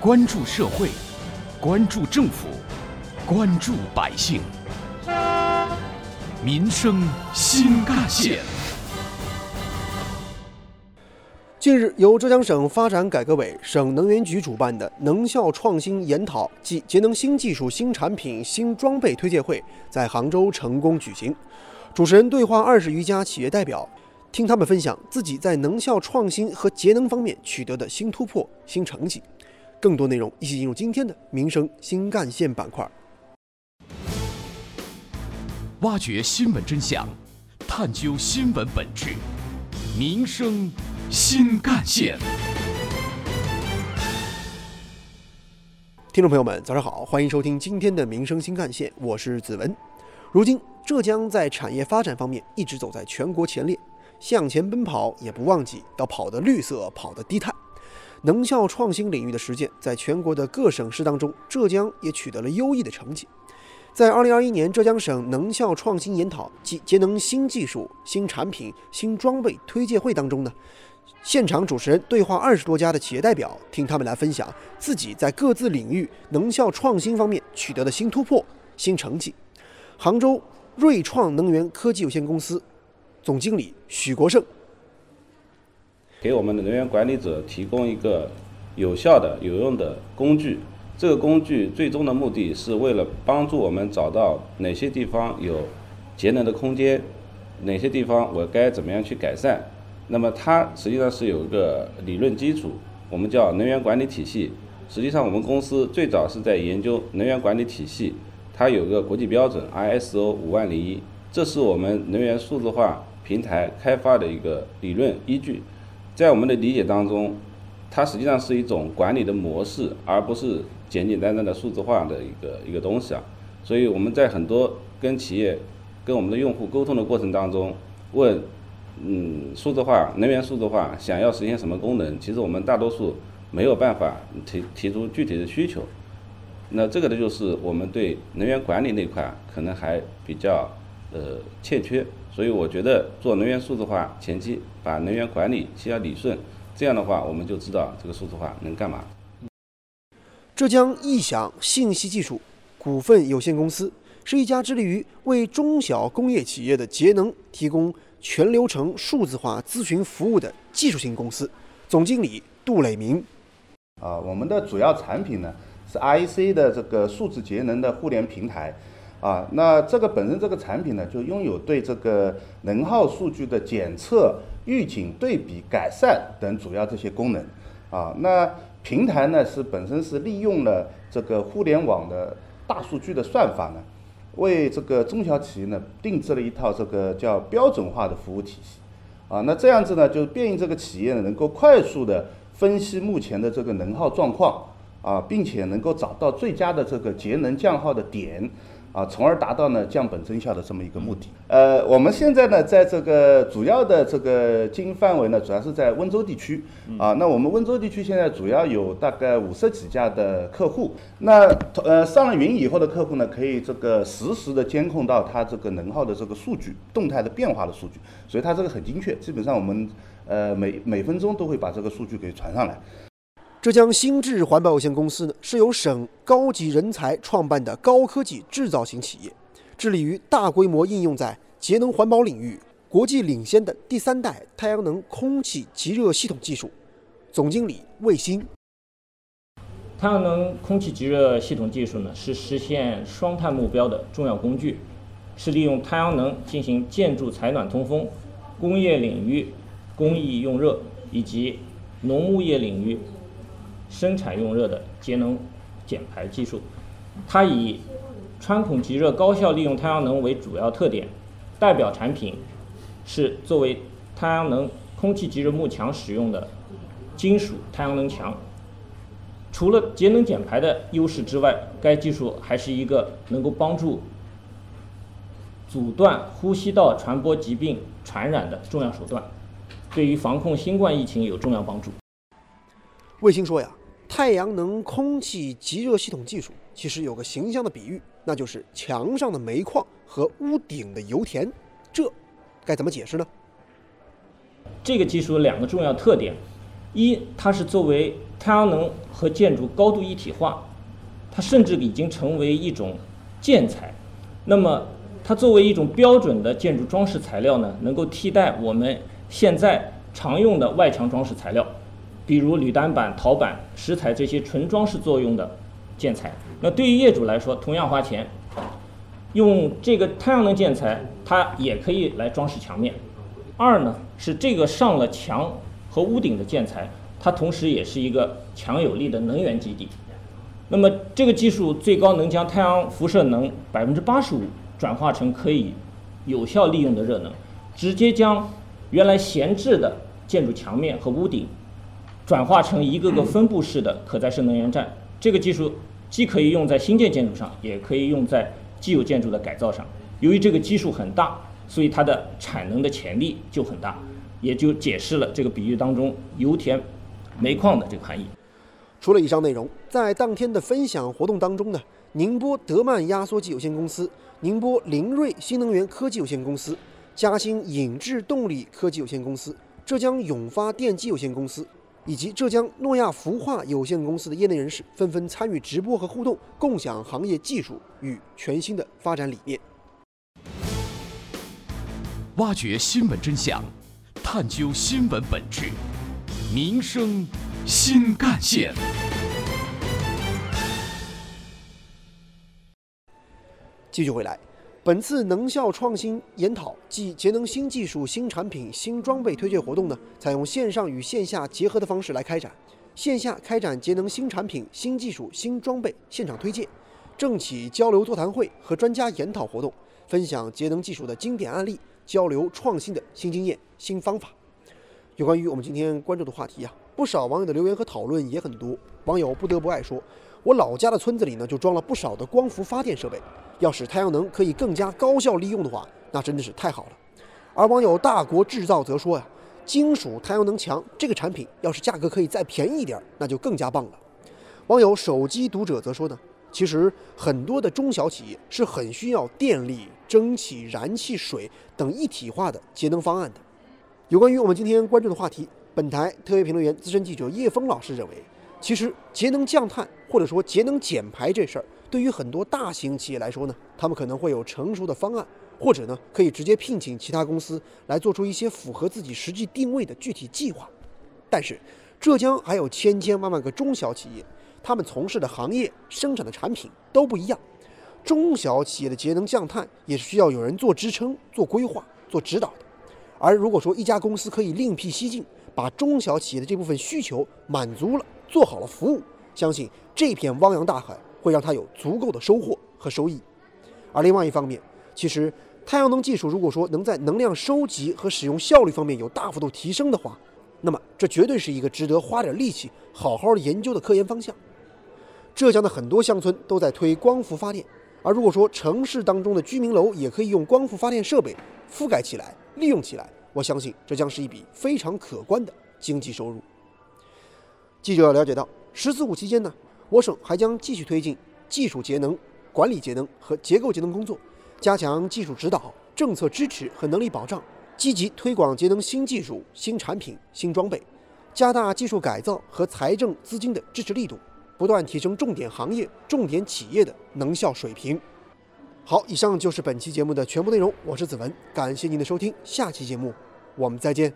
关注社会，关注政府，关注百姓，民生新干线。近日，由浙江省发展改革委、省能源局主办的能效创新研讨暨节能新技术、新产品、新装备推介会在杭州成功举行。主持人对话二十余家企业代表，听他们分享自己在能效创新和节能方面取得的新突破、新成绩。更多内容，一起进入今天的民生新干线板块，挖掘新闻真相，探究新闻本质，民生。新干线，听众朋友们，早上好，欢迎收听今天的民生新干线，我是子文。如今，浙江在产业发展方面一直走在全国前列，向前奔跑也不忘记要跑得绿色，跑得低碳。能效创新领域的实践，在全国的各省市当中，浙江也取得了优异的成绩。在二零二一年浙江省能效创新研讨及节能新技术、新产品、新装备推介会当中呢。现场主持人对话二十多家的企业代表，听他们来分享自己在各自领域能效创新方面取得的新突破、新成绩。杭州瑞创能源科技有限公司总经理许国胜，给我们的能源管理者提供一个有效的、有用的工具。这个工具最终的目的是为了帮助我们找到哪些地方有节能的空间，哪些地方我该怎么样去改善。那么它实际上是有一个理论基础，我们叫能源管理体系。实际上我们公司最早是在研究能源管理体系，它有个国际标准 ISO 五万零一，这是我们能源数字化平台开发的一个理论依据。在我们的理解当中，它实际上是一种管理的模式，而不是简简单单的数字化的一个一个东西啊。所以我们在很多跟企业、跟我们的用户沟通的过程当中，问。嗯，数字化能源数字化想要实现什么功能？其实我们大多数没有办法提提出具体的需求。那这个呢，就是我们对能源管理那块可能还比较呃欠缺。所以我觉得做能源数字化前期把能源管理先要理顺，这样的话我们就知道这个数字化能干嘛。浙江易享信息技术股份有限公司是一家致力于为中小工业企业的节能提供。全流程数字化咨询服务的技术型公司，总经理杜磊明。啊，我们的主要产品呢是 IEC 的这个数字节能的互联平台。啊，那这个本身这个产品呢，就拥有对这个能耗数据的检测、预警、对比、改善等主要这些功能。啊，那平台呢是本身是利用了这个互联网的大数据的算法呢。为这个中小企业呢定制了一套这个叫标准化的服务体系，啊，那这样子呢就便于这个企业呢能够快速的分析目前的这个能耗状况，啊，并且能够找到最佳的这个节能降耗的点。啊，从而达到呢降本增效的这么一个目的。呃，我们现在呢，在这个主要的这个经营范围呢，主要是在温州地区。啊，那我们温州地区现在主要有大概五十几家的客户。那呃，上了云以后的客户呢，可以这个实时的监控到它这个能耗的这个数据，动态的变化的数据，所以它这个很精确。基本上我们呃每每分钟都会把这个数据给传上来。浙江新智环保有限公司呢，是由省高级人才创办的高科技制造型企业，致力于大规模应用在节能环保领域，国际领先的第三代太阳能空气集热系统技术。总经理魏鑫，太阳能空气集热系统技术呢，是实现双碳目标的重要工具，是利用太阳能进行建筑采暖通风、工业领域工艺用热以及农牧业领域。生产用热的节能减排技术，它以穿孔集热、高效利用太阳能为主要特点。代表产品是作为太阳能空气集热幕墙使用的金属太阳能墙。除了节能减排的优势之外，该技术还是一个能够帮助阻断呼吸道传播疾病传染的重要手段，对于防控新冠疫情有重要帮助。卫星说呀。太阳能空气集热系统技术其实有个形象的比喻，那就是墙上的煤矿和屋顶的油田。这该怎么解释呢？这个技术有两个重要特点：一，它是作为太阳能和建筑高度一体化，它甚至已经成为一种建材。那么，它作为一种标准的建筑装饰材料呢，能够替代我们现在常用的外墙装饰材料，比如铝单板、陶板、石材这些纯装饰作用的建材。那对于业主来说，同样花钱，用这个太阳能建材，它也可以来装饰墙面。二呢，是这个上了墙和屋顶的建材，它同时也是一个强有力的能源基地。那么这个技术最高能将太阳辐射能百分之八十五转化成可以有效利用的热能，直接将原来闲置的建筑墙面和屋顶转化成一个个分布式的可再生能源站。这个技术既可以用在新建建筑上，也可以用在既有建筑的改造上。由于这个基数很大，所以它的产能的潜力就很大，也就解释了这个比喻当中油田煤矿的这个含义。除了以上内容，在当天的分享活动当中呢，宁波德曼压缩机有限公司、宁波凌锐新能源科技有限公司、嘉兴引智动力科技有限公司、浙江永发电机有限公司以及浙江诺亚氟化有限公司的业内人士纷纷参与直播和互动，共享行业技术与全新的发展理念，挖掘新闻真相，探究新闻本质，民生。新干线。继续回来，本次能效创新研讨暨节能新技术、新产品、新装备推介活动呢，采用线上与线下结合的方式来开展。线下开展节能新产品、新技术、新装备现场推介、政企交流座谈会和专家研讨活动，分享节能技术的经典案例，交流创新的新经验、新方法。有关于我们今天关注的话题啊。不少网友的留言和讨论也很多。网友不得不爱说：“我老家的村子里呢，就装了不少的光伏发电设备。要使太阳能可以更加高效利用的话，那真的是太好了。”而网友大国制造则说呀：“金属太阳能墙这个产品，要是价格可以再便宜一点，那就更加棒了。”网友手机读者则说呢：“其实很多的中小企业是很需要电力、蒸汽、燃气、水等一体化的节能方案的。”有关于我们今天关注的话题。本台特约评论员、资深记者叶峰老师认为，其实节能降碳或者说节能减排这事儿，对于很多大型企业来说呢，他们可能会有成熟的方案，或者呢可以直接聘请其他公司来做出一些符合自己实际定位的具体计划。但是，浙江还有千千万万个中小企业，他们从事的行业、生产的产品都不一样，中小企业的节能降碳也是需要有人做支撑、做规划、做指导的。而如果说一家公司可以另辟蹊径，把中小企业的这部分需求满足了，做好了服务，相信这片汪洋大海会让它有足够的收获和收益。而另外一方面，其实太阳能技术如果说能在能量收集和使用效率方面有大幅度提升的话，那么这绝对是一个值得花点力气好好研究的科研方向。浙江的很多乡村都在推光伏发电，而如果说城市当中的居民楼也可以用光伏发电设备覆盖起来、利用起来。我相信这将是一笔非常可观的经济收入。记者了解到，“十四五”期间呢，我省还将继续推进技术节能、管理节能和结构节能工作，加强技术指导、政策支持和能力保障，积极推广节能新技术、新产品、新装备，加大技术改造和财政资金的支持力度，不断提升重点行业、重点企业的能效水平。好，以上就是本期节目的全部内容。我是子文，感谢您的收听，下期节目。我们再见。